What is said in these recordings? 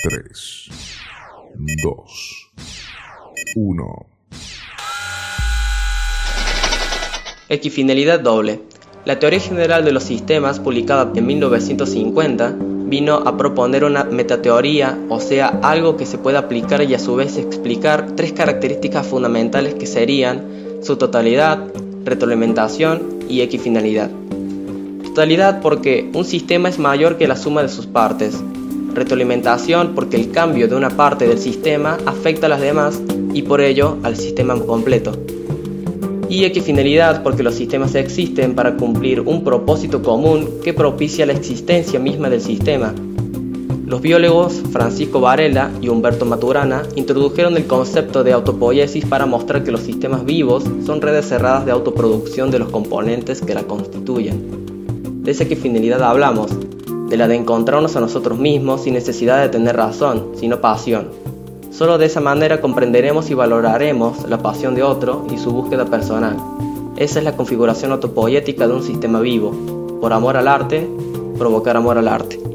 3, 2, 1. Equifinalidad doble. La teoría general de los sistemas, publicada en 1950, vino a proponer una metateoría, o sea, algo que se pueda aplicar y a su vez explicar tres características fundamentales que serían su totalidad, retroalimentación y equifinalidad. Totalidad porque un sistema es mayor que la suma de sus partes. Retroalimentación porque el cambio de una parte del sistema afecta a las demás y por ello al sistema completo. Y equifinalidad porque los sistemas existen para cumplir un propósito común que propicia la existencia misma del sistema. Los biólogos Francisco Varela y Humberto Maturana introdujeron el concepto de autopoiesis para mostrar que los sistemas vivos son redes cerradas de autoproducción de los componentes que la constituyen. De esa equifinalidad hablamos, de la de encontrarnos a nosotros mismos sin necesidad de tener razón, sino pasión. Solo de esa manera comprenderemos y valoraremos la pasión de otro y su búsqueda personal. Esa es la configuración autopoética de un sistema vivo. Por amor al arte, provocar amor al arte.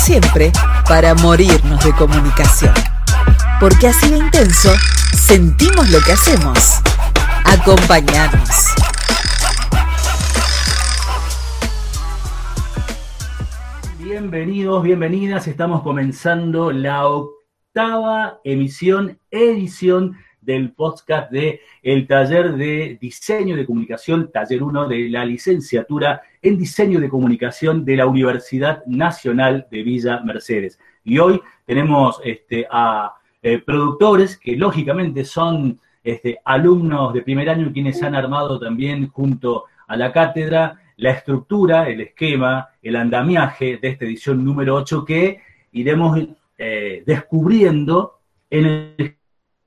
Siempre, para morirnos de comunicación. Porque así de intenso, sentimos lo que hacemos. Acompañanos. Bienvenidos, bienvenidas. Estamos comenzando la octava emisión, edición del podcast de el taller de diseño de comunicación, taller 1 de la licenciatura en diseño de comunicación de la Universidad Nacional de Villa Mercedes. Y hoy tenemos este, a eh, productores que lógicamente son este, alumnos de primer año quienes han armado también junto a la cátedra la estructura, el esquema, el andamiaje de esta edición número 8 que iremos eh, descubriendo en el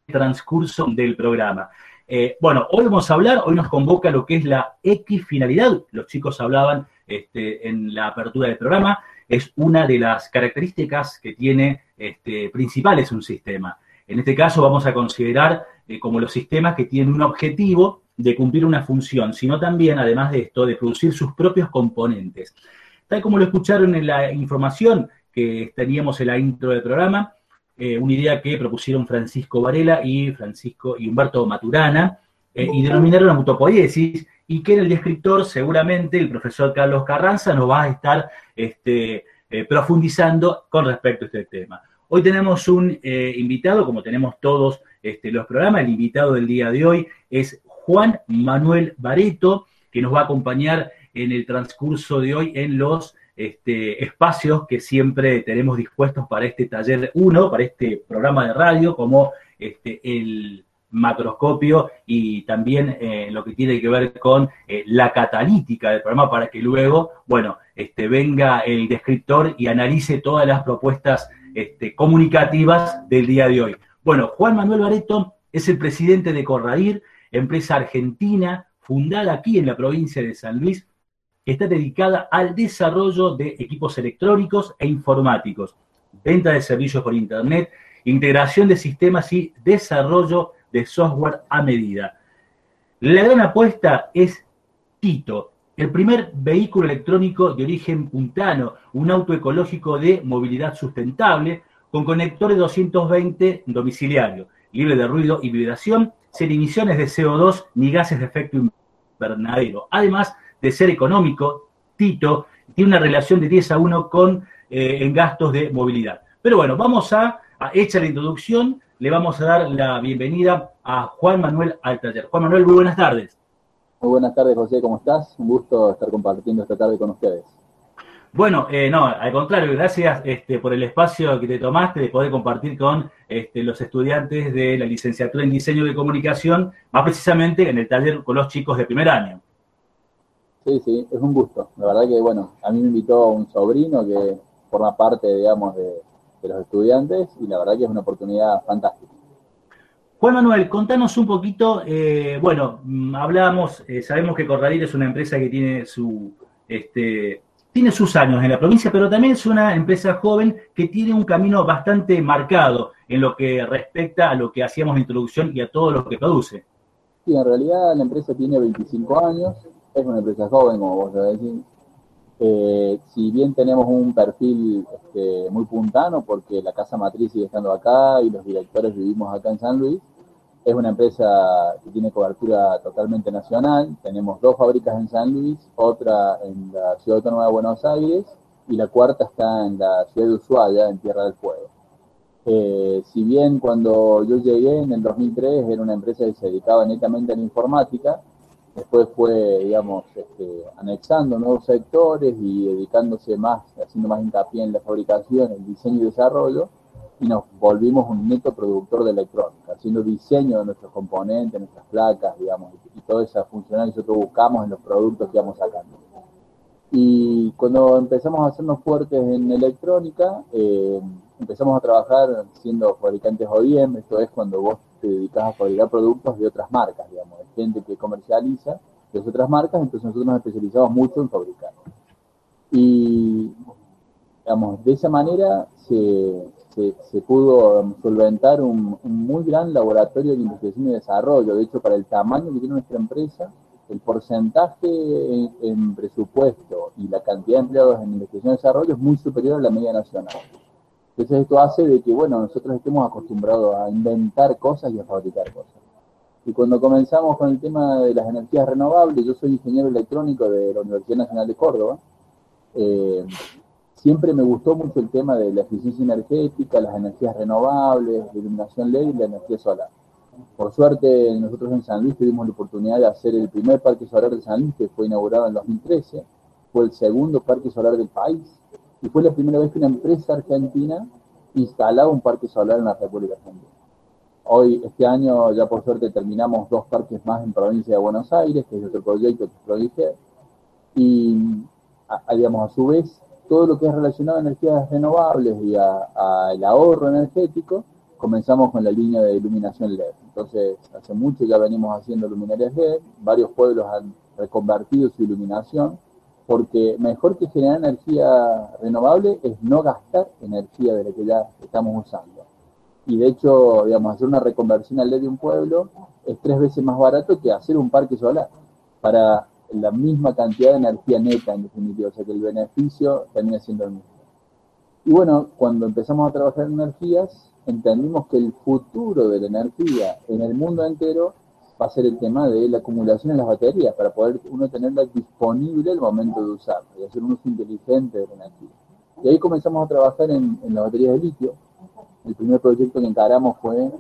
transcurso del programa. Eh, bueno, hoy vamos a hablar, hoy nos convoca lo que es la equifinalidad. Los chicos hablaban este, en la apertura del programa, es una de las características que tiene este, principales un sistema. En este caso vamos a considerar eh, como los sistemas que tienen un objetivo de cumplir una función, sino también, además de esto, de producir sus propios componentes. Tal como lo escucharon en la información que teníamos en la intro del programa, eh, una idea que propusieron Francisco Varela y Francisco y Humberto Maturana, eh, y denominaron la mutopoiesis, y que en el descriptor seguramente el profesor Carlos Carranza nos va a estar este, eh, profundizando con respecto a este tema. Hoy tenemos un invitado, como tenemos todos este, los programas, el invitado del día de hoy es Juan Manuel Bareto, que nos va a acompañar en el transcurso de hoy en los este, espacios que siempre tenemos dispuestos para este taller 1, para este programa de radio, como este, el macroscopio y también eh, lo que tiene que ver con eh, la catalítica del programa para que luego, bueno, este, venga el descriptor y analice todas las propuestas este, comunicativas del día de hoy. Bueno, Juan Manuel Bareto es el presidente de Corradir, empresa argentina fundada aquí en la provincia de San Luis, está dedicada al desarrollo de equipos electrónicos e informáticos, venta de servicios por Internet, integración de sistemas y desarrollo de software a medida. La gran apuesta es Tito, el primer vehículo electrónico de origen puntano, un auto ecológico de movilidad sustentable con conectores 220 domiciliario, libre de ruido y vibración, sin emisiones de CO2 ni gases de efecto invernadero. Además, de ser económico, Tito tiene una relación de 10 a 1 con eh, en gastos de movilidad. Pero bueno, vamos a, a, hecha la introducción, le vamos a dar la bienvenida a Juan Manuel al taller. Juan Manuel, muy buenas tardes. Muy buenas tardes, José, ¿cómo estás? Un gusto estar compartiendo esta tarde con ustedes. Bueno, eh, no, al contrario, gracias este, por el espacio que te tomaste de poder compartir con este, los estudiantes de la licenciatura en diseño de comunicación, más precisamente en el taller con los chicos de primer año. Sí, sí, es un gusto. La verdad que, bueno, a mí me invitó un sobrino que forma parte, digamos, de, los estudiantes y la verdad que es una oportunidad fantástica. Juan Manuel, contanos un poquito, eh, bueno, mm, hablamos, eh, sabemos que Corradir es una empresa que tiene su, este, tiene sus años en la provincia, pero también es una empresa joven que tiene un camino bastante marcado en lo que respecta a lo que hacíamos en introducción y a todo lo que produce. Sí, en realidad la empresa tiene 25 años, es una empresa joven, como vos decís. Eh, si bien tenemos un perfil este, muy puntano, porque la casa matriz sigue estando acá y los directores vivimos acá en San Luis, es una empresa que tiene cobertura totalmente nacional. Tenemos dos fábricas en San Luis, otra en la Ciudad Autónoma de Buenos Aires y la cuarta está en la ciudad de Ushuaia, en Tierra del Fuego. Eh, si bien cuando yo llegué en el 2003 era una empresa que se dedicaba netamente a la informática, después fue, digamos, este, anexando nuevos sectores y dedicándose más, haciendo más hincapié en la fabricación, el diseño y desarrollo, y nos volvimos un neto productor de electrónica, haciendo diseño de nuestros componentes, nuestras placas, digamos, y toda esa funcionalidad que nosotros buscamos en los productos que íbamos sacando. Y cuando empezamos a hacernos fuertes en electrónica, eh, empezamos a trabajar siendo fabricantes OEM, esto es cuando vos te dedicas a fabricar productos de otras marcas, gente que comercializa de otras marcas, entonces nosotros nos especializamos mucho en fabricar. Y, digamos, de esa manera se, se, pudo solventar un, muy gran laboratorio de investigación y desarrollo. De hecho, para el tamaño que tiene nuestra empresa, el porcentaje en, presupuesto y la cantidad de empleados en investigación y desarrollo es muy superior a la media nacional. Entonces esto hace de que, bueno, nosotros estemos acostumbrados a inventar cosas y a fabricar cosas. Y cuando comenzamos con el tema de las energías renovables, yo soy ingeniero electrónico de la Universidad Nacional de Córdoba, eh, siempre me gustó mucho el tema de la eficiencia energética, las energías renovables, la iluminación LED y la energía solar. Por suerte, nosotros en San Luis tuvimos la oportunidad de hacer el primer parque solar de San Luis, que fue inaugurado en 2013. Fue el segundo parque solar del país y fue la primera vez que una empresa argentina instalaba un parque solar en la República Argentina. Hoy, este año, ya por suerte terminamos dos parques más en provincia de Buenos Aires, que es otro proyecto que proyecté. Y, digamos, a su vez, todo lo que es relacionado a energías renovables y al ahorro energético, comenzamos con la línea de iluminación LED. Entonces, hace mucho ya venimos haciendo luminarias LED, varios pueblos han reconvertido su iluminación porque mejor que generar energía renovable es no gastar energía de la que ya estamos usando. Y de hecho, digamos, hacer una reconversión al LED de un pueblo es tres veces más barato que hacer un parque solar para la misma cantidad de energía neta, en definitiva, o sea que el beneficio termina siendo el mismo. Y bueno, cuando empezamos a trabajar en energías, entendimos que el futuro de la energía en el mundo entero va a ser el tema de la acumulación en las baterías, para poder uno tenerla disponible al momento de usarla y hacer un uso inteligente de la energía. Y ahí comenzamos a trabajar en, en las baterías de litio. El primer proyecto que encaramos fue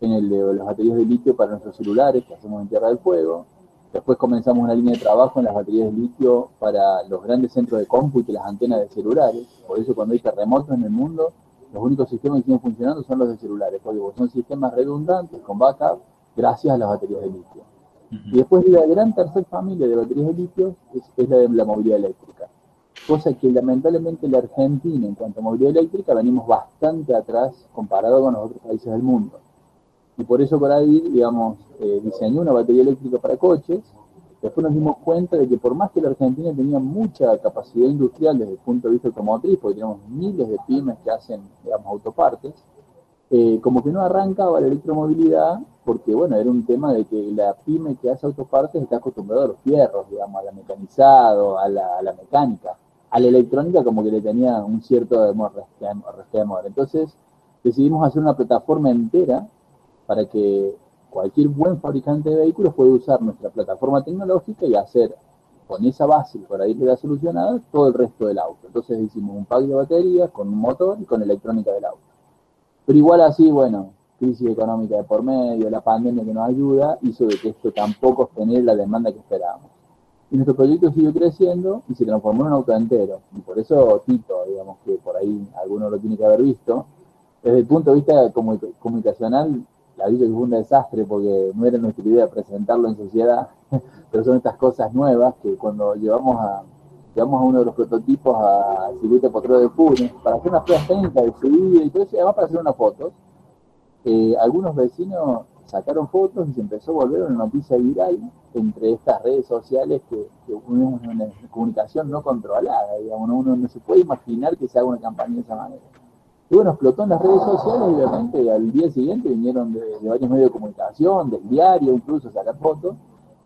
en el de las baterías de litio para nuestros celulares, que hacemos en Tierra del Fuego. Después comenzamos una línea de trabajo en las baterías de litio para los grandes centros de cómputo y las antenas de celulares. Por eso cuando hay terremotos en el mundo, los únicos sistemas que siguen funcionando son los de celulares, porque son sistemas redundantes con backup gracias a las baterías de litio. Y después la gran tercera familia de baterías de litio es, la de la movilidad eléctrica. Cosa que lamentablemente la Argentina en cuanto a movilidad eléctrica venimos bastante atrás comparado con los otros países del mundo. Y por eso por ahí, digamos, eh, diseñó una batería eléctrica para coches. Después nos dimos cuenta de que por más que la Argentina tenía mucha capacidad industrial desde el punto de vista automotriz, porque tenemos miles de pymes que hacen, digamos, autopartes, eh, como que no arrancaba la electromovilidad porque, bueno, era un tema de que la pyme que hace autopartes está acostumbrada a los fierros, digamos, a la mecanizado, a la, mecánica. A la electrónica como que le tenía un cierto resquemor. Entonces decidimos hacer una plataforma entera para que cualquier buen fabricante de vehículos pueda usar nuestra plataforma tecnológica y hacer con esa base para ir a solucionada todo el resto del auto. Entonces hicimos un pack de baterías con un motor y con electrónica del auto. Pero igual así, bueno, crisis económica de por medio, la pandemia que nos ayuda, hizo de que esto tampoco genere la demanda que esperábamos. Y nuestro proyecto siguió creciendo y se transformó en un auto entero. Y por eso Tito, digamos que por ahí alguno lo tiene que haber visto, desde el punto de vista comunicacional, la vida fue un desastre porque no era nuestra idea presentarlo en sociedad, pero son estas cosas nuevas que cuando llevamos a llevamos a uno de los prototipos circuito de Potrero de Funes para hacer unas pruebas técnicas de subida y todo eso, y además para hacer unas fotos. Eh, algunos vecinos sacaron fotos y se empezó a volver una noticia viral entre estas redes sociales que, que una, comunicación no controlada, digamos, uno no se puede imaginar que se haga una campaña de esa manera. Y bueno, explotó en las redes sociales y de repente al día siguiente vinieron de, varios medios de comunicación, del diario incluso, a sacar fotos.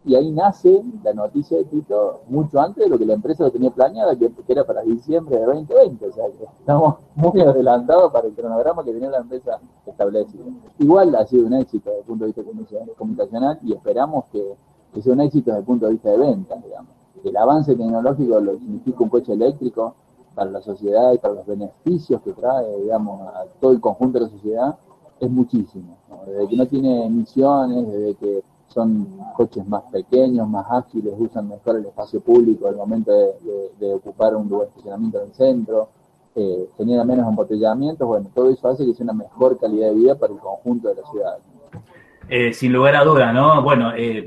Y ahí nace la noticia de Tito mucho antes de lo que la empresa lo tenía planeada, que, era para diciembre de 2020. O sea, que estamos muy adelantados para el cronograma que tenía la empresa establecido. Igual ha sido un éxito desde el punto de vista comunicacional y esperamos que, que sea un éxito desde el punto de vista de ventas, digamos. El avance tecnológico lo significa un coche eléctrico, para la sociedad y para los beneficios que trae, digamos, a todo el conjunto de la sociedad, es muchísimo. Desde que no tiene emisiones, desde que son coches más pequeños, más ágiles, usan mejor el espacio público al momento de, ocupar un lugar de estacionamiento en el centro, eh, genera menos embotellamientos, bueno, todo eso hace que sea una mejor calidad de vida para el conjunto de la ciudad. Eh, sin lugar a duda, ¿no? Bueno, eh,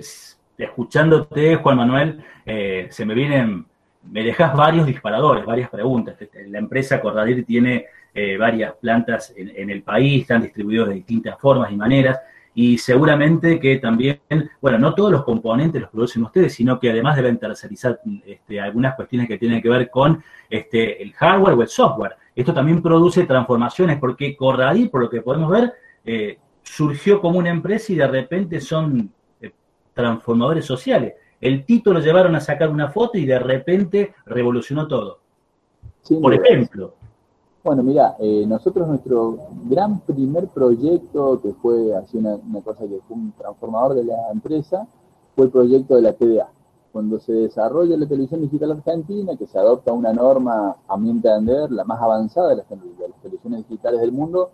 escuchándote, Juan Manuel, se me vienen me dejas varios disparadores, varias preguntas. Este, la empresa Cordadir tiene eh, varias plantas en, el país, están distribuidos de distintas formas y maneras, y seguramente que también, bueno, no todos los componentes los producen ustedes, sino que además deben tercerizar este, algunas cuestiones que tienen que ver con este, el hardware o el software. Esto también produce transformaciones, porque Cordadir, por lo que podemos ver, eh, surgió como una empresa y de repente son eh, transformadores sociales el título llevaron a sacar una foto y de repente revolucionó todo. Por ejemplo. Bueno, mira, eh, nosotros nuestro gran primer proyecto, que fue así una, cosa que fue un transformador de la empresa, fue el proyecto de la TDA. Cuando se desarrolla la televisión digital argentina, que se adopta una norma, a mi entender, la más avanzada de las, de las televisiones digitales del mundo,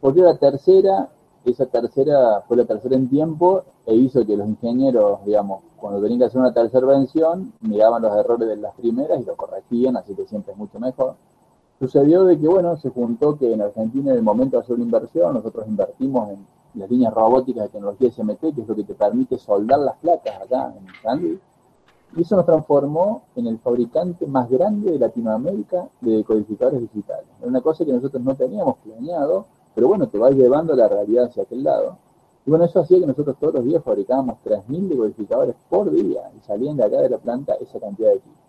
porque la tercera esa tercera fue la tercera en tiempo e hizo que los ingenieros, digamos, cuando tenían que hacer una tercera vención, miraban los errores de las primeras y lo corregían, así que siempre es mucho mejor. Sucedió de que, bueno, se juntó que en Argentina en el momento de hacer una inversión, nosotros invertimos en las líneas robóticas de tecnología SMT, que es lo que te permite soldar las placas acá en San y eso nos transformó en el fabricante más grande de Latinoamérica de decodificadores digitales. Era una cosa que nosotros no teníamos planeado, pero bueno, te va llevando la realidad hacia aquel lado. Y bueno, eso hacía que nosotros todos los días fabricábamos 3.000 decodificadores por día y salían de acá de la planta esa cantidad de equipos.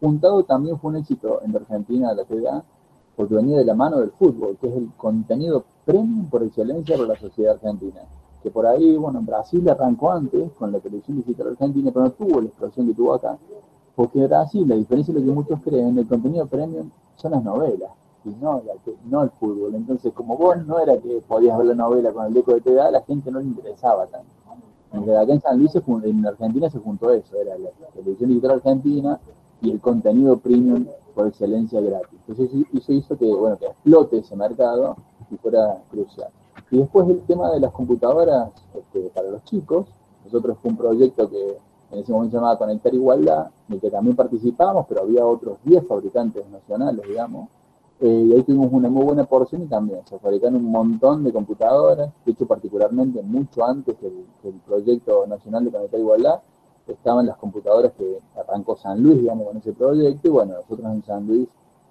Juntado también fue un éxito en Argentina la TDA porque venía de la mano del fútbol, que es el contenido premium por excelencia para la sociedad argentina. Que por ahí, bueno, en Brasil arrancó antes con la televisión digital argentina, pero no tuvo la explosión que tuvo acá. Porque Brasil, la diferencia de lo que muchos creen, el contenido premium son las novelas no, no el fútbol. Entonces, como vos no era que podías ver la novela con el deco de TDA, la gente no le interesaba tanto. Acá en San Luis, en Argentina se juntó eso, era la, televisión digital argentina y el contenido premium por excelencia gratis. Entonces eso hizo que, bueno, que explote ese mercado y fuera crucial. Y después el tema de las computadoras este, para los chicos, nosotros fue un proyecto que en ese momento se llamaba Conectar Igualdad, en el que también participamos, pero había otros 10 fabricantes nacionales, digamos, eh, y ahí tuvimos una muy buena porción y también se fabricaron un montón de computadoras, de hecho particularmente mucho antes que el, proyecto nacional de Conectar Igualdad, estaban las computadoras que arrancó San Luis, digamos, con ese proyecto, y bueno, nosotros en San Luis,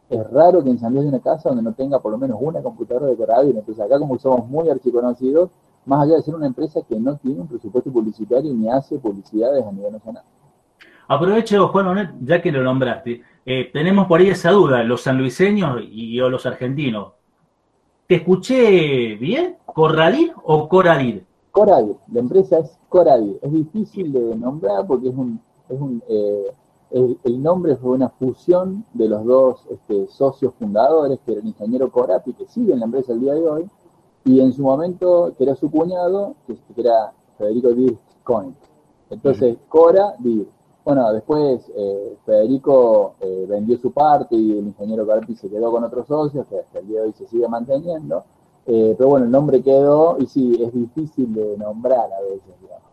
es raro que en San Luis haya una casa donde no tenga por lo menos una computadora de Corabil, entonces acá como somos muy archiconocidos, más allá de ser una empresa que no tiene un presupuesto publicitario ni hace publicidades a nivel nacional. Aprovecho, Juan ya que lo nombraste, eh, tenemos por ahí esa duda, los sanluiseños y, o los argentinos. ¿Te escuché bien? ¿Corradir o Coradir? Coradir, la empresa es Coradir. Es difícil de nombrar porque es un, es un eh, el, nombre fue una fusión de los dos este, socios fundadores, que era el ingeniero Corapi, que sigue en la empresa el día de hoy, y en su momento, que era su cuñado, que, era Federico Dir Coin. Entonces, Cora Dir. Bueno, después eh, Federico eh, vendió su parte y el ingeniero Carpi se quedó con otros socios, que hasta el día de hoy se sigue manteniendo. Eh, pero bueno, el nombre quedó y sí, es difícil de nombrar a veces, digamos.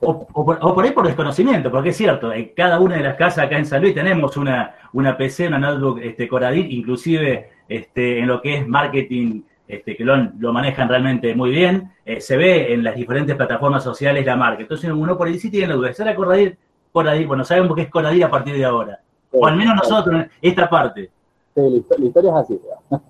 O, por, ahí por desconocimiento, porque es cierto, en cada una de las casas acá en San Luis tenemos una, una PC, una notebook este, Coradit, inclusive este, en lo que es marketing, este, que lo, lo manejan realmente muy bien, se ve en las diferentes plataformas sociales la marca. Entonces uno por ahí sí tiene la duda, ¿será Coradit Coradir, bueno, sabemos que es Coradir a partir de ahora. o al menos nosotros, esta parte. La historia es así.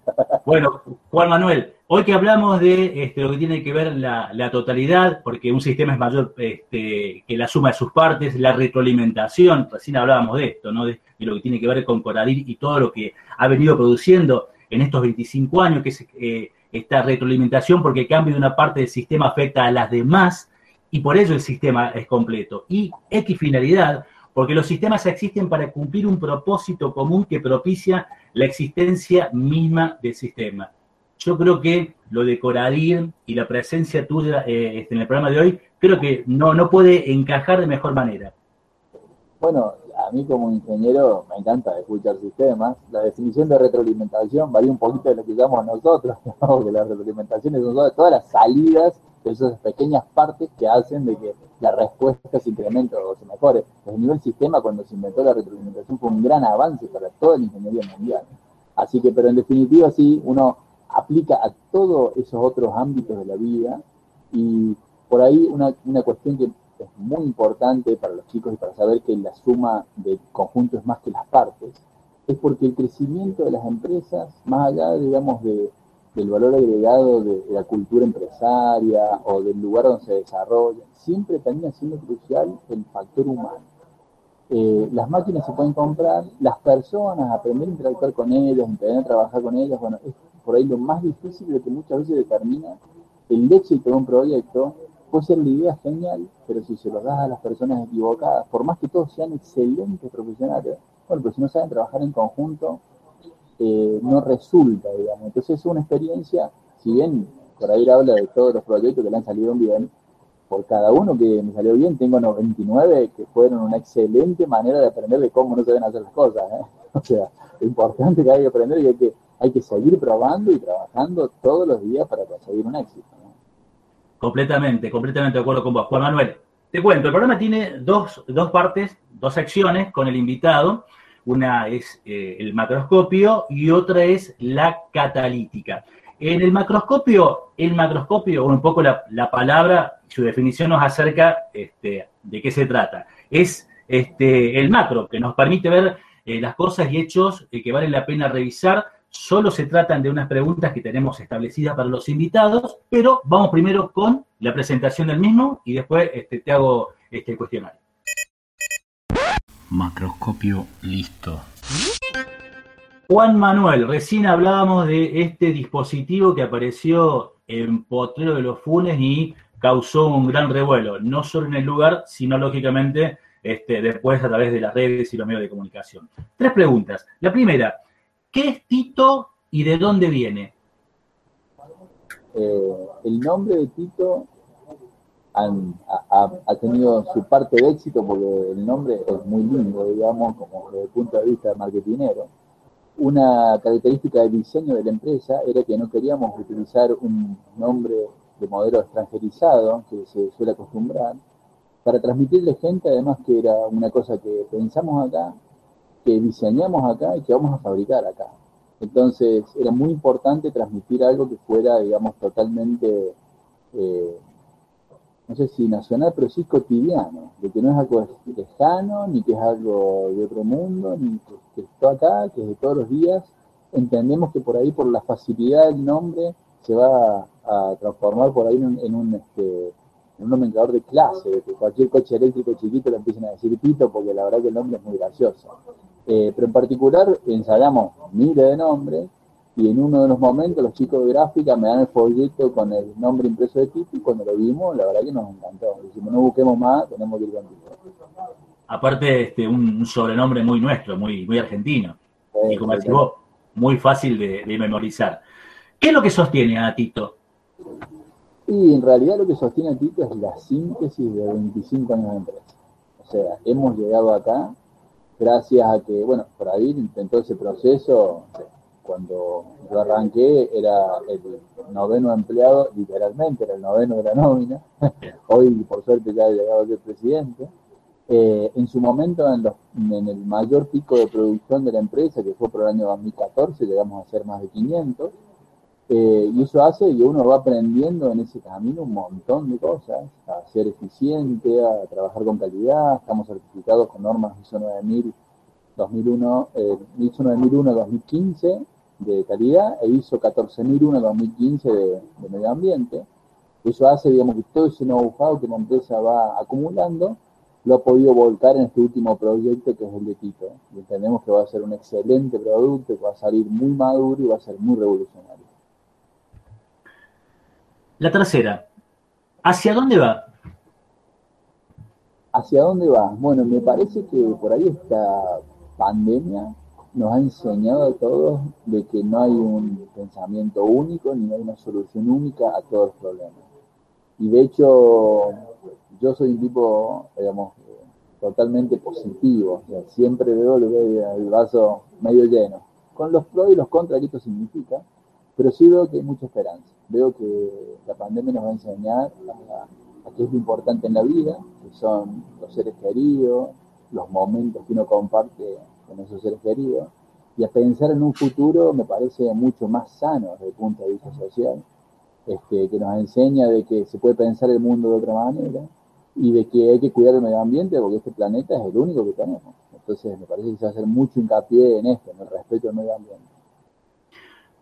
bueno, Juan Manuel, hoy que hablamos de este, lo que tiene que ver la, totalidad, porque un sistema es mayor este, que la suma de sus partes, la retroalimentación, recién hablábamos de esto, ¿no? De, lo que tiene que ver con Coradir y todo lo que ha venido produciendo en estos 25 años, que es eh, esta retroalimentación, porque el cambio de una parte del sistema afecta a las demás, y por ello el sistema es completo. Y equifinalidad, porque los sistemas existen para cumplir un propósito común que propicia la existencia misma del sistema. Yo creo que lo de Coradir y la presencia tuya eh, este, en el programa de hoy, creo que no, no puede encajar de mejor manera. Bueno, a mí como ingeniero me encanta escuchar sistemas. La definición de retroalimentación varía un poquito de lo que llamamos nosotros, porque la retroalimentación es todas las salidas esas pequeñas partes que hacen de que la respuesta se incremente o se mejore. Desde el nivel sistema, cuando se inventó la retroalimentación, fue un gran avance para toda la ingeniería mundial. Así que, pero en definitiva, sí, uno aplica a todos esos otros ámbitos de la vida y por ahí una, una cuestión que es muy importante para los chicos y para saber que la suma del conjunto es más que las partes, es porque el crecimiento de las empresas, más allá, digamos, de, del valor agregado de, la cultura empresaria o del lugar donde se desarrolla, siempre termina siendo crucial el factor humano. Eh, las máquinas se pueden comprar, las personas, aprender a interactuar con ellas, aprender a trabajar con ellas, bueno, es por ahí lo más difícil de que muchas veces determina el éxito de un proyecto. Puede ser la idea genial, pero si se lo das a las personas equivocadas, por más que todos sean excelentes profesionales, bueno, pero si no saben trabajar en conjunto, eh, no resulta, digamos. Entonces es una experiencia, si bien por ahí habla de todos los proyectos que le han salido bien, por cada uno que me salió bien, tengo 99 que fueron una excelente manera de aprender de cómo no se deben hacer las cosas. ¿eh? O sea, lo importante que hay que aprender y hay que, hay que seguir probando y trabajando todos los días para conseguir un éxito. Completamente, completamente de acuerdo con vos. Juan Manuel, te cuento, el programa tiene dos, dos partes, dos secciones con el invitado. Una es eh, el macroscopio y otra es la catalítica. En el macroscopio, el macroscopio, un poco la, la palabra su definición nos acerca este, de qué se trata. Es este, el macro, que nos permite ver eh, las cosas y hechos eh, que vale la pena revisar. Solo se tratan de unas preguntas que tenemos establecidas para los invitados, pero vamos primero con la presentación del mismo y después este, te hago este cuestionario. Macroscopio listo. Juan Manuel, recién hablábamos de este dispositivo que apareció en Potrero de los Funes y causó un gran revuelo, no solo en el lugar, sino lógicamente este, después a través de las redes y los medios de comunicación. Tres preguntas. La primera, ¿qué es Tito y de dónde viene? Eh, el nombre de Tito ha, tenido su parte de éxito porque el nombre es muy lindo, digamos, como desde el punto de vista marketinero. Una característica del diseño de la empresa era que no queríamos utilizar un nombre de modelo extranjerizado que se suele acostumbrar, para transmitirle gente además que era una cosa que pensamos acá, que diseñamos acá y que vamos a fabricar acá. Entonces era muy importante transmitir algo que fuera, digamos, totalmente, eh, no sé si nacional, pero sí cotidiano, de que no es algo lejano, ni que es algo de otro mundo, ni que, está acá, que es de todos los días. Entendemos que por ahí, por la facilidad del nombre, se va a transformar por ahí en, un este, un nomenclador de clase, que cualquier coche eléctrico chiquito le empiecen a decir pito, porque la verdad que el nombre es muy gracioso. Eh, pero en particular ensayamos miles de nombres y en uno de los momentos los chicos de gráfica me dan el folleto con el nombre impreso de Tito y cuando lo vimos, la verdad que nos encantó. Decimos, no busquemos más, tenemos que ir con Tito. Aparte, este, un sobrenombre muy nuestro, muy, muy argentino. y como decís muy fácil de, de memorizar. ¿Qué es lo que sostiene a Tito? Y en realidad lo que sostiene a Tito es la síntesis de 25 años de empresa. O sea, hemos llegado acá gracias a que, bueno, por ahí intentó ese proceso. Cuando yo arranqué era el noveno empleado, literalmente era el noveno de la nómina. Hoy, por suerte, ya ha llegado el presidente. Eh, en su momento, en, en, el mayor pico de producción de la empresa, que fue por el año 2014, llegamos a ser más de 500 eh, y eso hace que uno va aprendiendo en ese camino un montón de cosas, a ser eficiente, a trabajar con calidad, estamos certificados con normas ISO 9000, 2001, eh, ISO 9001 2015 de calidad e ISO 14001 2015 de, de medio ambiente. Eso hace, digamos, que todo ese know-how que la empresa va acumulando lo ha podido volcar en este último proyecto que es el de Tito. Y entendemos que va a ser un excelente producto, que va a salir muy maduro y va a ser muy revolucionario. La tercera, ¿hacia dónde va? ¿Hacia dónde va? Bueno, me parece que por ahí esta pandemia nos ha enseñado a todos de que no hay un pensamiento único ni hay una solución única a todos los problemas. Y de hecho, yo soy un tipo, digamos, totalmente positivo. siempre veo el vaso medio lleno, con los pros y los contras que esto significa, pero sí veo que hay mucha esperanza. Veo que la pandemia nos va a enseñar a, qué es lo importante en la vida, que son los seres queridos, los momentos que uno comparte con esos seres queridos, y a pensar en un futuro me parece mucho más sano desde el punto de vista social, este, que nos enseña de que se puede pensar el mundo de otra manera y de que hay que cuidar el medio ambiente porque este planeta es el único que tenemos. Entonces me parece que se va a hacer mucho hincapié en esto, en el respeto al medio ambiente.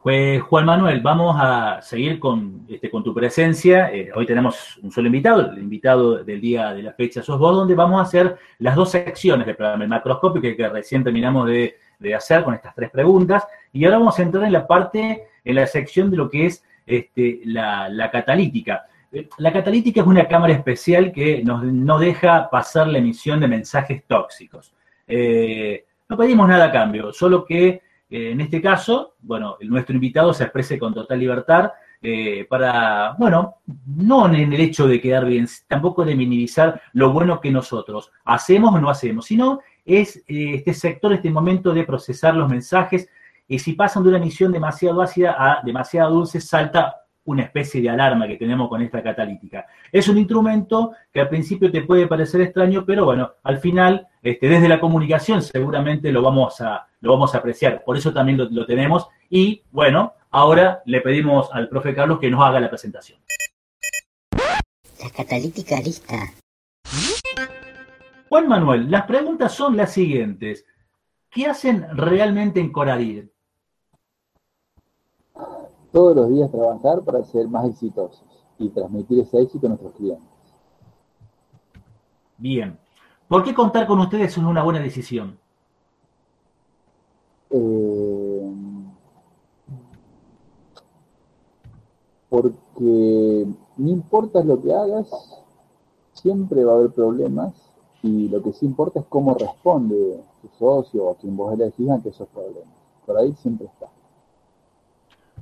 Pues Juan Manuel, vamos a seguir con, este, con tu presencia. Eh, hoy tenemos un solo invitado, el invitado del día de la fecha sos vos, donde vamos a hacer las dos secciones del programa, el macroscopio que, recién terminamos de, hacer con estas tres preguntas, y ahora vamos a entrar en la parte, en la sección de lo que es este, la, catalítica. Eh, la catalítica es una cámara especial que nos, no deja pasar la emisión de mensajes tóxicos. Eh, no pedimos nada a cambio, solo que en este caso, bueno, nuestro invitado se exprese con total libertad eh, para, bueno, no en el hecho de quedar bien, tampoco de minimizar lo bueno que nosotros hacemos o no hacemos, sino es eh, este sector, este momento de procesar los mensajes y si pasan de una emisión demasiado ácida a demasiado dulce, salta una especie de alarma que tenemos con esta catalítica. Es un instrumento que al principio te puede parecer extraño, pero bueno, al final, este, desde la comunicación seguramente lo vamos a, lo vamos a apreciar. Por eso también lo, tenemos. Y bueno, ahora le pedimos al profe Carlos que nos haga la presentación. La catalítica lista. Juan Manuel, las preguntas son las siguientes. ¿Qué hacen realmente en Coradir? Todos los días trabajar para ser más exitosos y transmitir ese éxito a nuestros clientes. Bien. ¿Por qué contar con ustedes es una buena decisión? Eh, porque no importa lo que hagas, siempre va a haber problemas y lo que sí importa es cómo responde tu socio o quien vos elegís ante esos problemas. Por ahí siempre está.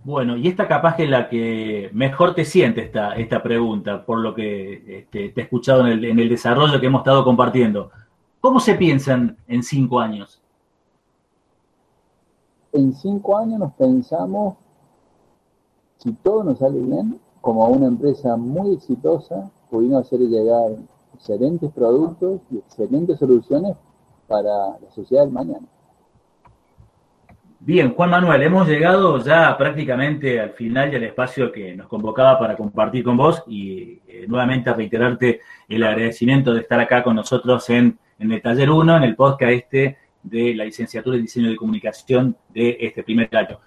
Bueno, y esta capaz que es la que mejor te siente esta, esta pregunta, por lo que este, te he escuchado en el, en el desarrollo que hemos estado compartiendo. ¿Cómo se piensan en cinco años? en cinco años nos pensamos, si todo nos sale bien, como una empresa muy exitosa, pudiendo hacer llegar excelentes productos y excelentes soluciones para la sociedad del mañana. Bien, Juan Manuel, hemos llegado ya prácticamente al final del espacio que nos convocaba para compartir con vos y eh, nuevamente reiterarte el agradecimiento de estar acá con nosotros en, el taller 1, en el podcast este de la licenciatura en diseño de comunicación de este primer año.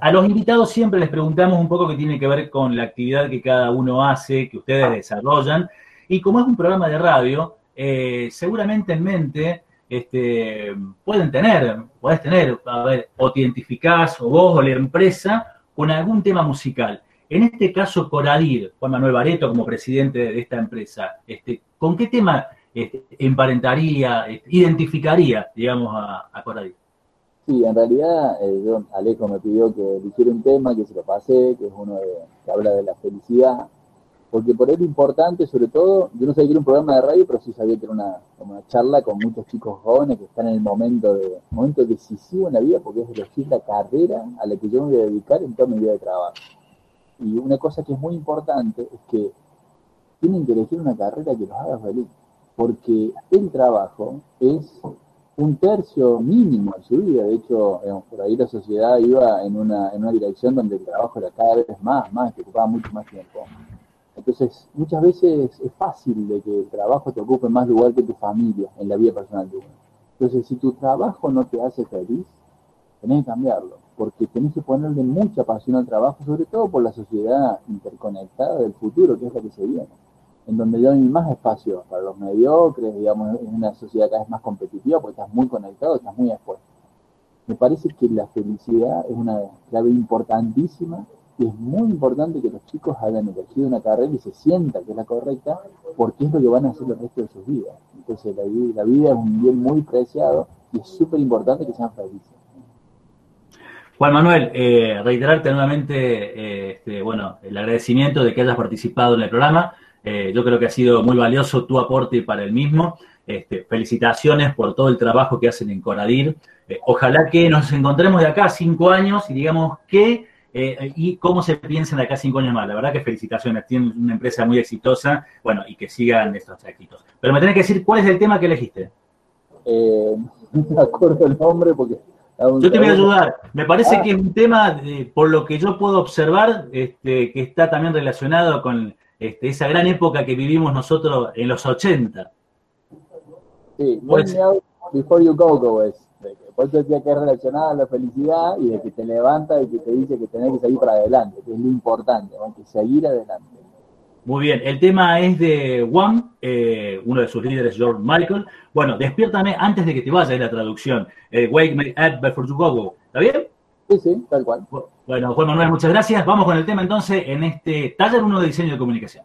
A los invitados siempre les preguntamos un poco qué tiene que ver con la actividad que cada uno hace, que ustedes desarrollan. Y como es un programa de radio, eh, seguramente en mente este, pueden tener, podés tener, a ver, o te identificás, o vos, o la empresa, con algún tema musical. En este caso, Coradir, Juan Manuel Bareto como presidente de esta empresa, este, ¿con qué tema este, emparentaría, este, identificaría, digamos, a, a Sí, en realidad eh, Alejo me pidió que hiciera un tema, que se lo pasé, que es uno que habla de la felicidad, porque por él importante, sobre todo, yo no sabía que era un programa de radio, pero sí sabía que era una, una charla con muchos chicos jóvenes que están en el momento de momento decisivo en la vida, porque es elegir la carrera a la que yo me voy a dedicar en toda mi vida de trabajo. Y una cosa que es muy importante es que tienen que elegir una carrera que los haga feliz porque el trabajo es un tercio mínimo de su vida. De hecho, por ahí la sociedad iba en una, en una dirección donde el trabajo era cada vez más, más, que ocupaba mucho más tiempo. Entonces, muchas veces es fácil de que el trabajo te ocupe más lugar que tu familia en la vida personal de uno. Entonces, si tu trabajo no te hace feliz, tenés que cambiarlo, porque tenés que ponerle mucha pasión al trabajo, sobre todo por la sociedad interconectada del futuro, que es la que se viene. en donde ya hay más espacio para los mediocres, digamos, en una sociedad cada vez más competitiva, porque estás muy conectado, estás muy expuesto. Me parece que la felicidad es una clave importantísima es muy importante que los chicos hayan elegido una carrera y se sientan que es la correcta, porque es lo que van a hacer el resto de sus vidas. Entonces la, vida- la vida es un bien muy preciado y es súper importante que sean felices. Juan Manuel, eh, reiterarte nuevamente eh, este, bueno, el agradecimiento de que hayas participado en el programa. Eh, yo creo que ha sido muy valioso tu aporte para el mismo. Este, felicitaciones por todo el trabajo que hacen en Conadir. Eh, ojalá que nos encontremos de acá cinco años y digamos qué eh, y cómo se piensan acá cinco años más. La verdad que felicitaciones, tienen una empresa muy exitosa, bueno, y que sigan estos éxitos. Pero me tenés que decir cuál es el tema que elegiste. Eh, no me acuerdo el nombre porque... Yo te voy a ayudar. Me parece Ah. que es un tema, eh, por lo que yo puedo observar, este, que está también relacionado con este, esa gran época que vivimos nosotros en los 80. Sí, Pues- Before You Go Go es. Por eso decía que es relacionada a la felicidad y de que te levanta y que te dice que tenés que seguir para adelante, que es lo importante, ¿no? que seguir adelante. Muy bien, el tema es de One, eh, uno de sus líderes, George Michael. Bueno, despiértame antes de que te vaya la traducción. Eh, Wake me up before you go go. ¿Está bien? Sí, sí, tal cual. Bueno, Juan Manuel, muchas gracias. Vamos con el tema entonces en este taller 1 de diseño de comunicación.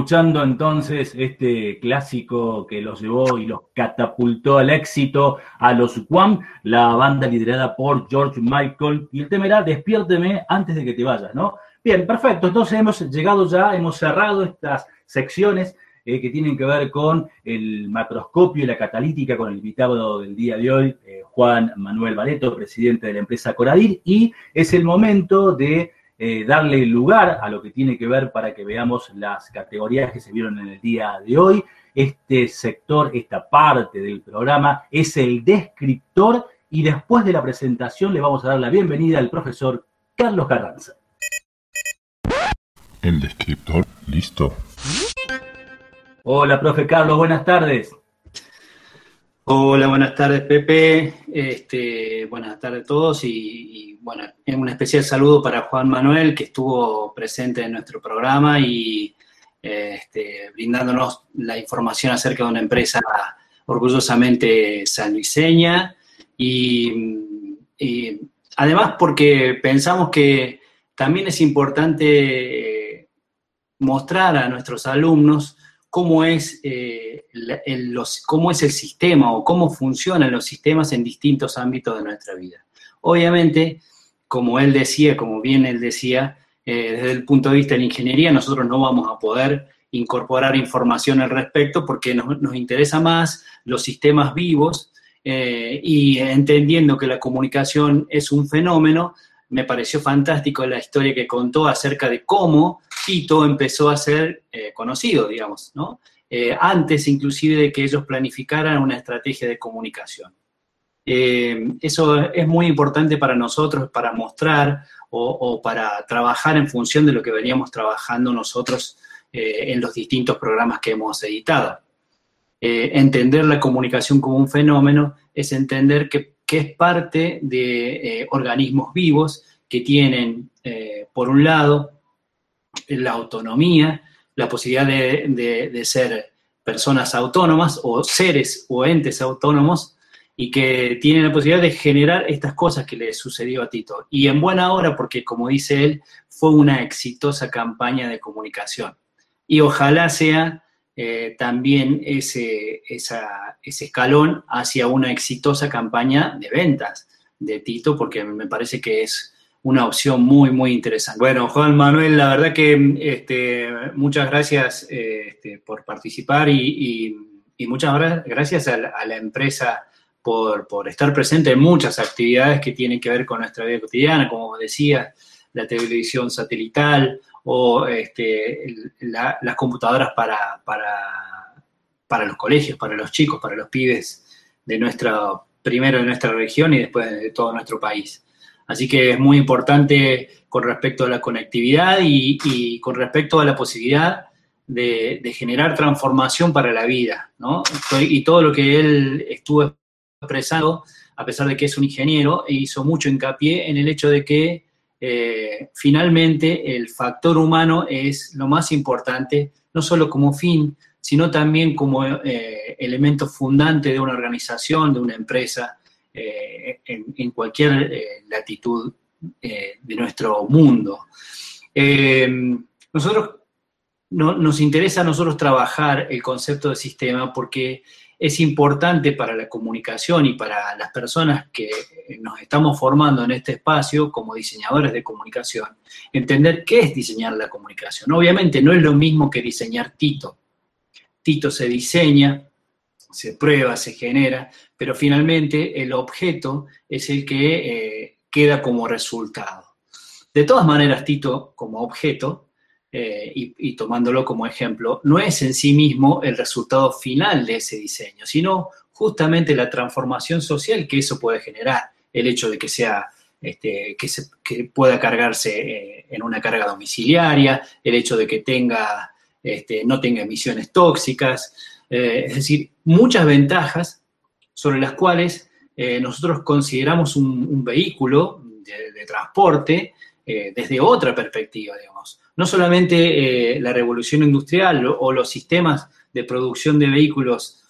Escuchando entonces este clásico que los llevó y los catapultó al éxito a los Wham, la banda liderada por George Michael. Y el tema era Despiérteme antes de que te vayas, ¿no? Bien, perfecto. Entonces hemos llegado ya, hemos cerrado estas secciones eh, que tienen que ver con el macroscopio y la catalítica con el invitado del día de hoy, eh, Juan Manuel Bareto, presidente de la empresa Coradir, y es el momento de eh, darle lugar a lo que tiene que ver para que veamos las categorías que se vieron en el día de hoy. Este sector, esta parte del programa es el descriptor y después de la presentación le vamos a dar la bienvenida al profesor Carlos Carranza. El descriptor, listo. Hola, profe Carlos, buenas tardes. Hola, buenas tardes, Pepe. Este, buenas tardes a todos y, y, bueno, un especial saludo para Juan Manuel, que estuvo presente en nuestro programa y este, brindándonos la información acerca de una empresa orgullosamente sanluiseña y, y además porque pensamos que también es importante eh, mostrar a nuestros alumnos cómo es, eh, el, cómo es el sistema o cómo funcionan los sistemas en distintos ámbitos de nuestra vida. Obviamente, como él decía, como bien él decía, eh, desde el punto de vista de la ingeniería, nosotros no vamos a poder incorporar información al respecto porque nos, nos interesa más los sistemas vivos eh, y entendiendo que la comunicación es un fenómeno, me pareció fantástico la historia que contó acerca de cómo Tito empezó a ser eh, conocido, digamos, ¿no? Eh, antes inclusive de que ellos planificaran una estrategia de comunicación. Eh, eso es muy importante para nosotros, para mostrar o, para trabajar en función de lo que veníamos trabajando nosotros en los distintos programas que hemos editado. entender la comunicación como un fenómeno es entender que es parte de organismos vivos que tienen, por un lado, la autonomía, la posibilidad de, ser personas autónomas o seres o entes autónomos y que tienen la posibilidad de generar estas cosas que le sucedió a Tito. Y en buena hora, porque como dice él, fue una exitosa campaña de comunicación. Y ojalá sea eh, también ese, ese escalón hacia una exitosa campaña de ventas de Tito, porque me parece que es una opción muy, muy interesante. Bueno, Juan Manuel, la verdad que este, muchas gracias este, por participar y, y, muchas gracias a la, empresa por, por, estar presente en muchas actividades que tienen que ver con nuestra vida cotidiana, como decía, la televisión satelital, o este, la, las computadoras para, para, para, los colegios, para los chicos, para los pibes de nuestra, primero de nuestra región y después de todo nuestro país. Así que es muy importante con respecto a la conectividad y, con respecto a la posibilidad de, de, generar transformación para la vida, ¿no? Y todo lo que él estuvo expresando, a pesar de que es un ingeniero, hizo mucho hincapié en el hecho de que eh, finalmente el factor humano es lo más importante, no solo como fin, sino también como eh, elemento fundante de una organización, de una empresa, eh, en, cualquier eh, latitud eh, de nuestro mundo. nosotros no, nos interesa a nosotros trabajar el concepto de sistema porque es importante para la comunicación y para las personas que nos estamos formando en este espacio como diseñadores de comunicación, entender qué es diseñar la comunicación. Obviamente no es lo mismo que diseñar Tito. Tito se diseña, se prueba, se genera, pero finalmente el objeto es el que eh, queda como resultado. De todas maneras, Tito como objeto eh, y, tomándolo como ejemplo, no es en sí mismo el resultado final de ese diseño, sino justamente la transformación social que eso puede generar, el hecho de que sea, este, que, se, que, pueda cargarse eh, en una carga domiciliaria, el hecho de que tenga, este, no tenga emisiones tóxicas, es decir, muchas ventajas sobre las cuales eh, nosotros consideramos un, vehículo de, transporte desde otra perspectiva, digamos. No solamente eh, la revolución industrial o, los sistemas de producción de vehículos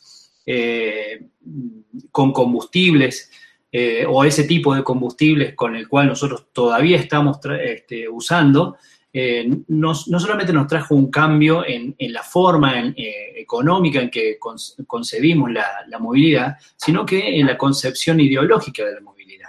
eh, con combustibles eh, o ese tipo de combustibles con el cual nosotros todavía estamos este, usando, eh, no solamente nos trajo un cambio en, la forma eh, económica en que con- concebimos la, la movilidad, sino que en la concepción ideológica de la movilidad.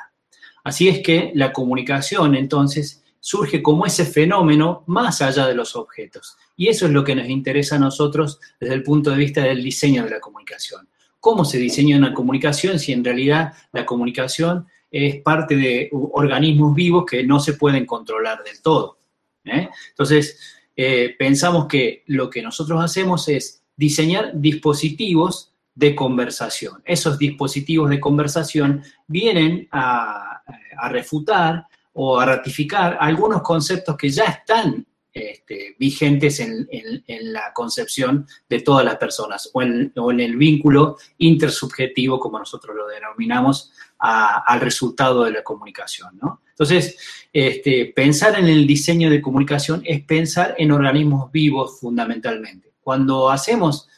Así es que la comunicación entonces surge como ese fenómeno más allá de los objetos. Y eso es lo que nos interesa a nosotros desde el punto de vista del diseño de la comunicación. ¿Cómo se diseña una comunicación si en realidad la comunicación es parte de organismos vivos que no se pueden controlar del todo? ¿Eh? Entonces, eh, pensamos que lo que nosotros hacemos es diseñar dispositivos de conversación. Esos dispositivos de conversación vienen a, refutar o a ratificar algunos conceptos que ya están este, vigentes en, la concepción de todas las personas o en, el vínculo intersubjetivo, como nosotros lo denominamos, al resultado de la comunicación. ¿no? Entonces, este, pensar en el diseño de comunicación es pensar en organismos vivos fundamentalmente. Cuando hacemos,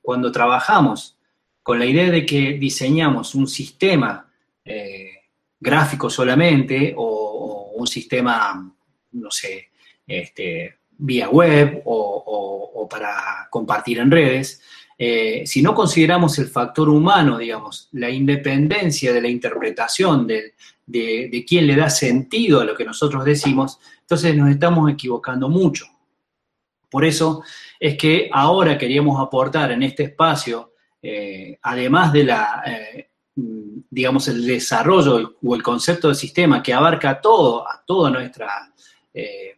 cuando trabajamos con la idea de que diseñamos un sistema eh, gráfico solamente o, un sistema, no sé, este, vía web o para compartir en redes, eh, si no consideramos el factor humano, digamos, la independencia de la interpretación de, de, quién le da sentido a lo que nosotros decimos, entonces nos estamos equivocando mucho. Por eso es que ahora queríamos aportar en este espacio, eh, además de la, eh, digamos, el desarrollo o el concepto de sistema que abarca todo, a toda nuestra, eh,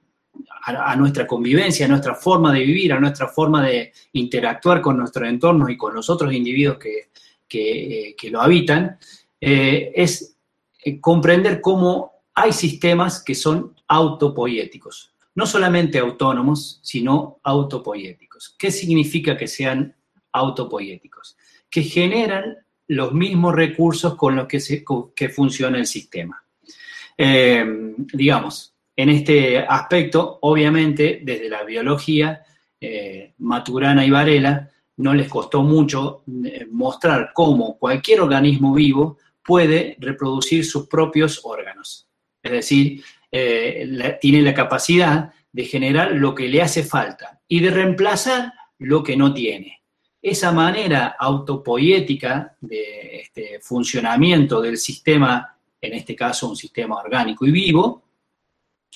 a, nuestra convivencia, a nuestra forma de vivir, a nuestra forma de interactuar con nuestro entorno y con los otros individuos que, que, eh, lo habitan, eh, es eh, comprender cómo hay sistemas que son autopoiéticos. No solamente autónomos, sino autopoiéticos. ¿Qué significa que sean autopoiéticos? Que generan los mismos recursos con los que, se, que funciona el sistema. Digamos, en este aspecto, obviamente, desde la biología, eh, Maturana y Varela no les costó mucho eh, mostrar cómo cualquier organismo vivo puede reproducir sus propios órganos. Es decir, eh, tiene la capacidad de generar lo que le hace falta y de reemplazar lo que no tiene. Esa manera autopoiética de este, funcionamiento del sistema, en este caso un sistema orgánico y vivo,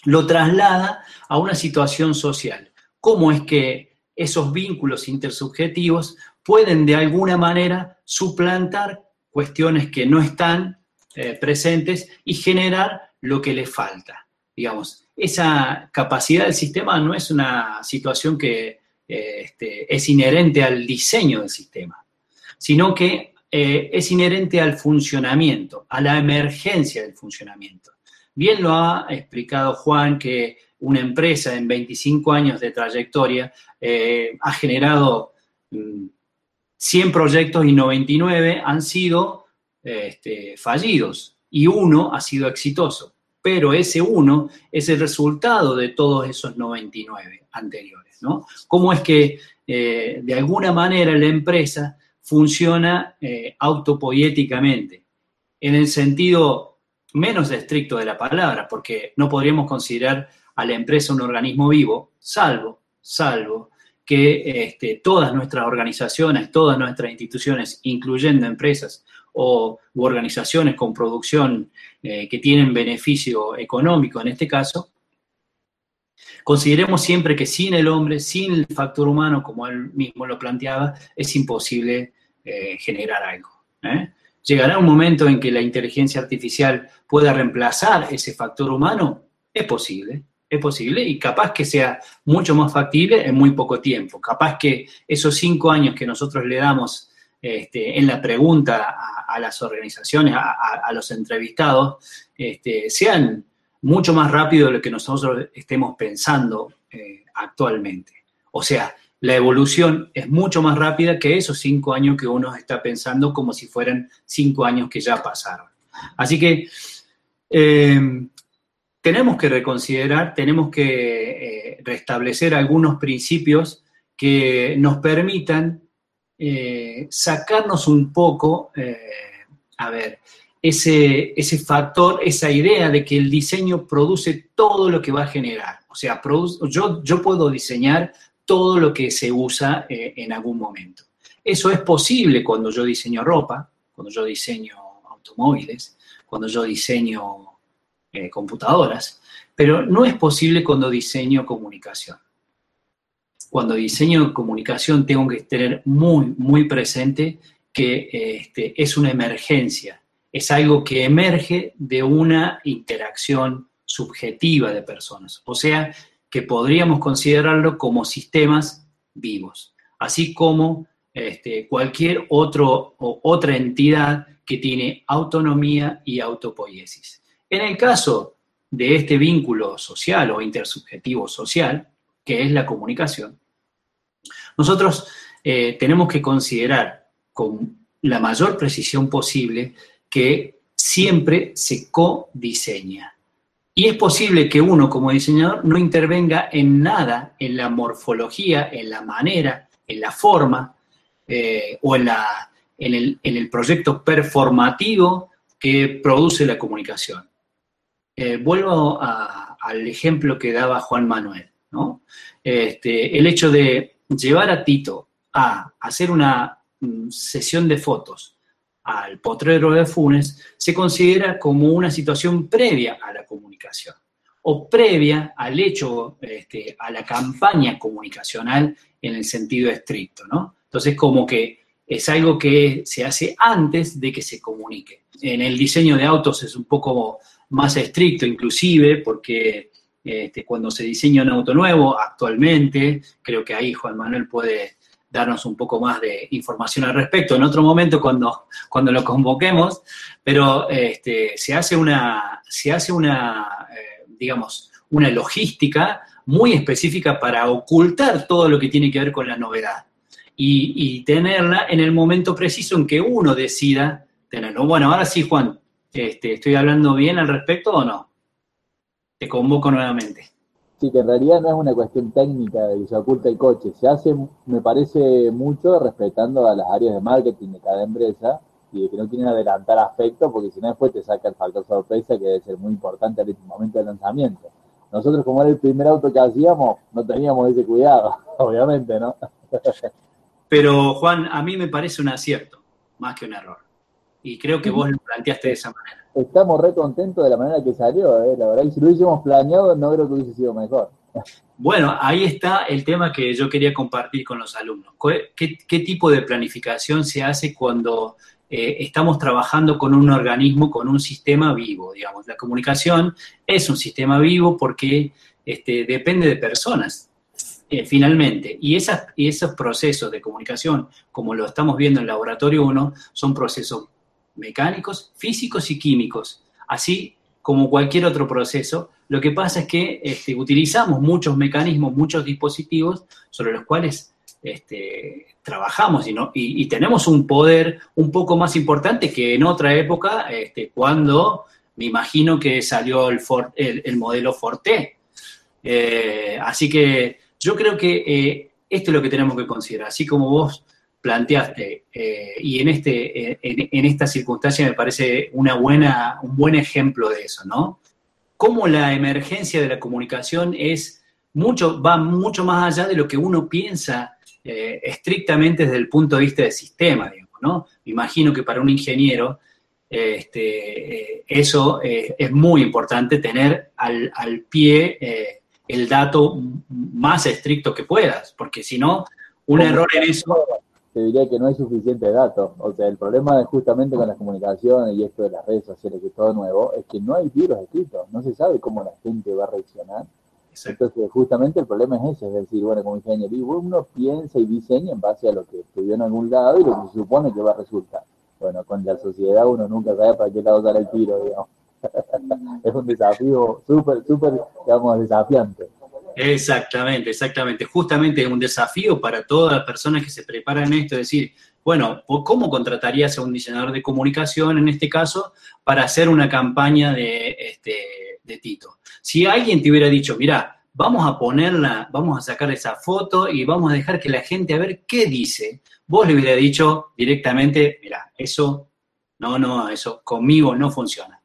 lo traslada a una situación social. ¿Cómo es que esos vínculos intersubjetivos pueden de alguna manera suplantar cuestiones que no están eh, presentes y generar lo que le falta? Digamos, esa capacidad del sistema no es una situación que eh, este, es inherente al diseño del sistema, sino que eh, es inherente al funcionamiento, a la emergencia del funcionamiento. Bien lo ha explicado Juan que una empresa en 25 años de trayectoria eh, ha generado mm, 100 proyectos y 99 han sido este, fallidos y uno ha sido exitoso. Pero ese uno es el resultado de todos esos 99 anteriores. ¿no? ¿Cómo es que eh, de alguna manera la empresa funciona eh, autopoiéticamente? En el sentido menos estricto de la palabra, porque no podríamos considerar a la empresa un organismo vivo, salvo, salvo que este, todas nuestras organizaciones, todas nuestras instituciones, incluyendo empresas o u organizaciones con producción eh, que tienen beneficio económico en este caso, consideremos siempre que sin el hombre, sin el factor humano, como él mismo lo planteaba, es imposible eh, generar algo. ¿eh? ¿Llegará un momento en que la inteligencia artificial pueda reemplazar ese factor humano? Es posible, es posible y capaz que sea mucho más factible en muy poco tiempo. Capaz que esos cinco años que nosotros le damos este, en la pregunta a, las organizaciones, a los entrevistados, este, sean mucho más rápido de lo que nosotros estemos pensando eh, actualmente. O sea, la evolución es mucho más rápida que esos cinco años que uno está pensando como si fueran cinco años que ya pasaron. Así que eh, tenemos que reconsiderar, tenemos que eh, restablecer algunos principios que nos permitan eh, sacarnos un poco, eh, a ver, ese, ese factor, esa idea de que el diseño produce todo lo que va a generar. O sea, produ- yo, yo puedo diseñar todo lo que se usa eh, en algún momento. Eso es posible cuando yo diseño ropa, cuando yo diseño automóviles, cuando yo diseño eh, computadoras, pero no es posible cuando diseño comunicación. Cuando diseño comunicación tengo que tener muy, muy presente que este, es una emergencia, es algo que emerge de una interacción subjetiva de personas, o sea, que podríamos considerarlo como sistemas vivos, así como este, cualquier otro, o otra entidad que tiene autonomía y autopoiesis. En el caso de este vínculo social o intersubjetivo social, que es la comunicación, nosotros eh, tenemos que considerar con la mayor precisión posible que siempre se codiseña. Y es posible que uno como diseñador no intervenga en nada en la morfología, en la manera, en la forma eh, o en, el, proyecto performativo que produce la comunicación. Eh, vuelvo al ejemplo que daba Juan Manuel, ¿no? Este, el hecho de llevar a Tito a hacer una mm, sesión de fotos al potrero de Funes se considera como una situación previa a la comunicación o previa al hecho, este, a la campaña comunicacional en el sentido estricto, ¿no? Entonces, como que es algo que se hace antes de que se comunique. En el diseño de autos es un poco más estricto, inclusive, porque este, cuando se diseña un auto nuevo, actualmente, creo que ahí Juan Manuel puede darnos un poco más de información al respecto en otro momento cuando, cuando lo convoquemos, pero este, se hace una, se hace una eh, digamos, una logística muy específica para ocultar todo lo que tiene que ver con la novedad y, y tenerla en el momento preciso en que uno decida tenerlo. Bueno, ahora sí, Juan, este, ¿estoy hablando bien al respecto o no? Te convoco nuevamente. Sí, que en realidad no es una cuestión técnica de que se oculta el coche. Se hace, me parece, mucho respetando a las áreas de marketing de cada empresa y de que no quieren adelantar aspectos porque si no después te saca el factor sorpresa que debe ser muy importante en este momento de lanzamiento. Nosotros como era el primer auto que hacíamos, no teníamos ese cuidado, obviamente, ¿no? Pero Juan, a mí me parece un acierto, más que un error. Y creo que vos lo planteaste de esa manera. Estamos re contentos de la manera que salió, ¿eh? la verdad, si lo hubiésemos planeado no creo que hubiese sido mejor. Bueno, ahí está el tema que yo quería compartir con los alumnos. ¿Qué, qué tipo de planificación se hace cuando eh, estamos trabajando con un organismo, con un sistema vivo? Digamos, la comunicación es un sistema vivo porque este, depende de personas, eh, finalmente. Y, esas, y esos procesos de comunicación, como lo estamos viendo en Laboratorio 1, son procesos mecánicos, físicos y químicos. Así como cualquier otro proceso, lo que pasa es que este, utilizamos muchos mecanismos, muchos dispositivos sobre los cuales este, trabajamos y, tenemos un poder un poco más importante que en otra época, este, cuando me imagino que salió el modelo Forte. Eh, así que yo creo que eh, esto es lo que tenemos que considerar, así como vos planteaste, eh, y en, este, en, en, esta circunstancia me parece una buena, un buen ejemplo de eso, ¿no? Cómo la emergencia de la comunicación es mucho, va mucho más allá de lo que uno piensa eh, estrictamente desde el punto de vista del sistema, digamos, ¿no? Me imagino que para un ingeniero este, eh, eso es muy importante, tener al, al pie el dato más estricto que puedas, porque si no, un error en eso te diría que no hay suficiente datos. O sea, el problema es justamente con las comunicaciones y esto de las redes sociales, que todo nuevo, es que no hay libros escritos, no se sabe cómo la gente va a reaccionar. Exacto. Entonces, justamente el problema es ese, es decir, bueno, como ingeniero, uno piensa y diseña en base a lo que estudió en algún lado y lo que se supone que va a resultar. Bueno, con la sociedad uno nunca sabe para qué lado sale el tiro, digamos. es un desafío súper, súper, digamos, desafiante. Exactamente, exactamente. Justamente es un desafío para todas las personas que se preparan esto, es decir, bueno, ¿cómo contratarías a un diseñador de comunicación en este caso para hacer una campaña de, este, de Tito? Si alguien te hubiera dicho, mira, vamos a ponerla, vamos a sacar esa foto y vamos a dejar que la gente a ver qué dice, vos le hubiera dicho directamente, mira, eso, no, no, eso conmigo no funciona.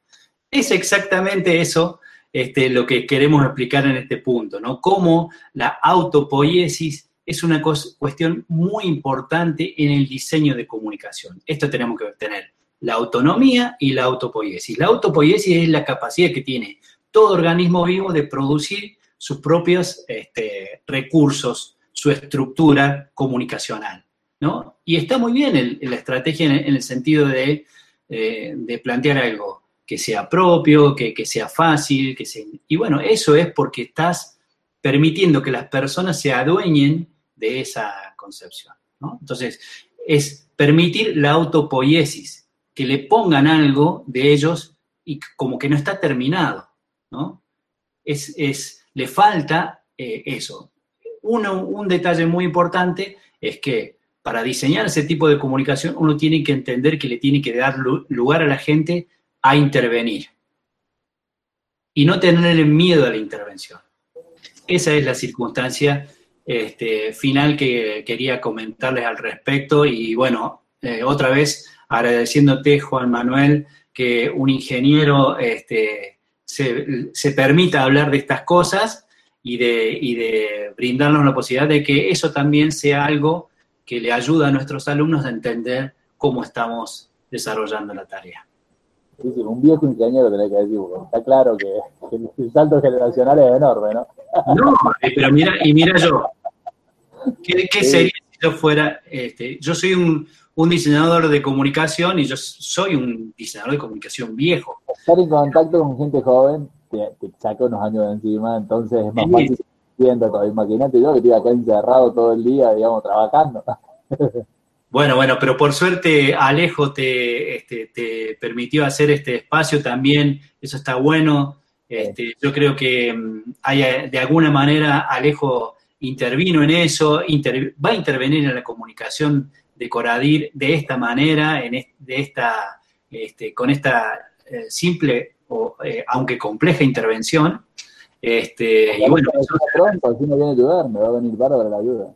Es exactamente eso este, lo que queremos explicar en este punto, ¿no? Cómo la autopoiesis es una cuestión muy importante en el diseño de comunicación. Esto tenemos que tener la autonomía y la autopoiesis. La autopoiesis es la capacidad que tiene todo organismo vivo de producir sus propios este, recursos, su estructura comunicacional. ¿no? Y está muy bien la estrategia en el, en el sentido eh, de plantear algo que sea propio, que, que sea fácil, que sea... Y bueno, eso es porque estás permitiendo que las personas se adueñen de esa concepción. ¿no? Entonces, es permitir la autopoiesis, que le pongan algo de ellos y como que no está terminado. ¿no? Es, es- le falta eh, eso. Uno, un detalle muy importante es que para diseñar ese tipo de comunicación uno tiene que entender que le tiene que dar lu- lugar a la gente a intervenir y no tenerle miedo a la intervención. Esa es la circunstancia este, final que quería comentarles al respecto y bueno, eh, otra vez agradeciéndote Juan Manuel que un ingeniero este, se, se permita hablar de estas cosas y de, y de brindarnos la posibilidad de que eso también sea algo que le ayuda a nuestros alumnos a entender cómo estamos desarrollando la tarea. Un viejo ingeniero tenés que decir, porque está claro que, el salto generacional es enorme, ¿no? No, eh, pero mira, y mira yo, ¿qué, qué sería si yo fuera, este, yo soy un, un diseñador de comunicación y yo soy un diseñador de comunicación viejo. Estar en contacto con gente joven te, te saca unos años de encima, entonces es más Sí. fácil viendo todo. Imagínate yo que estoy acá encerrado todo el día, digamos, trabajando. Bueno, bueno, pero por suerte Alejo te, este, te permitió hacer este espacio también, eso está bueno. Este, yo creo que mm, hay, de alguna manera Alejo intervino en eso, inter- va a intervenir en la comunicación de Coradir de esta manera, en de esta, este, con esta eh, simple, o, eh, aunque compleja intervención. Este, y bueno, pronto, si viene a ayudar, me va a venir bárbara la ayuda.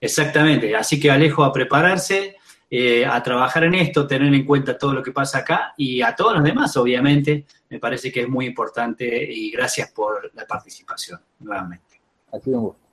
Exactamente, así que Alejo a prepararse, eh, a trabajar en esto, tener en cuenta todo lo que pasa acá y a todos los demás, obviamente, me parece que es muy importante y gracias por la participación nuevamente. Ha sido un gusto.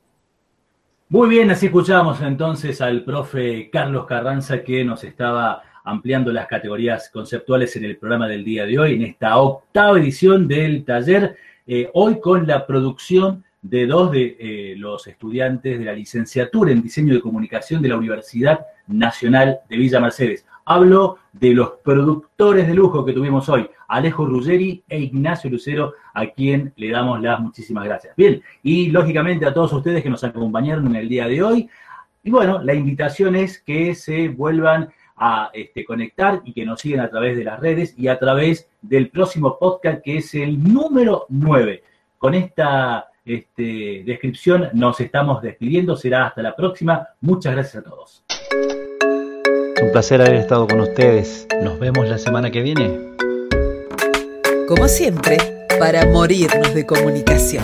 Muy bien, así escuchamos entonces al profe Carlos Carranza que nos estaba ampliando las categorías conceptuales en el programa del día de hoy, en esta octava edición del taller, eh, hoy con la producción de dos de eh, los estudiantes de la licenciatura en diseño de comunicación de la Universidad Nacional de Villa Mercedes. Hablo de los productores de lujo que tuvimos hoy, Alejo Ruggeri e Ignacio Lucero, a quien le damos las muchísimas gracias. Bien, y lógicamente a todos ustedes que nos acompañaron en el día de hoy. Y bueno, la invitación es que se vuelvan a este, conectar y que nos sigan a través de las redes y a través del próximo podcast que es el número 9. Con esta este, descripción nos estamos despidiendo. Será hasta la próxima. Muchas gracias a todos. Es un placer haber estado con ustedes. Nos vemos la semana que viene. Como siempre, para morirnos de comunicación.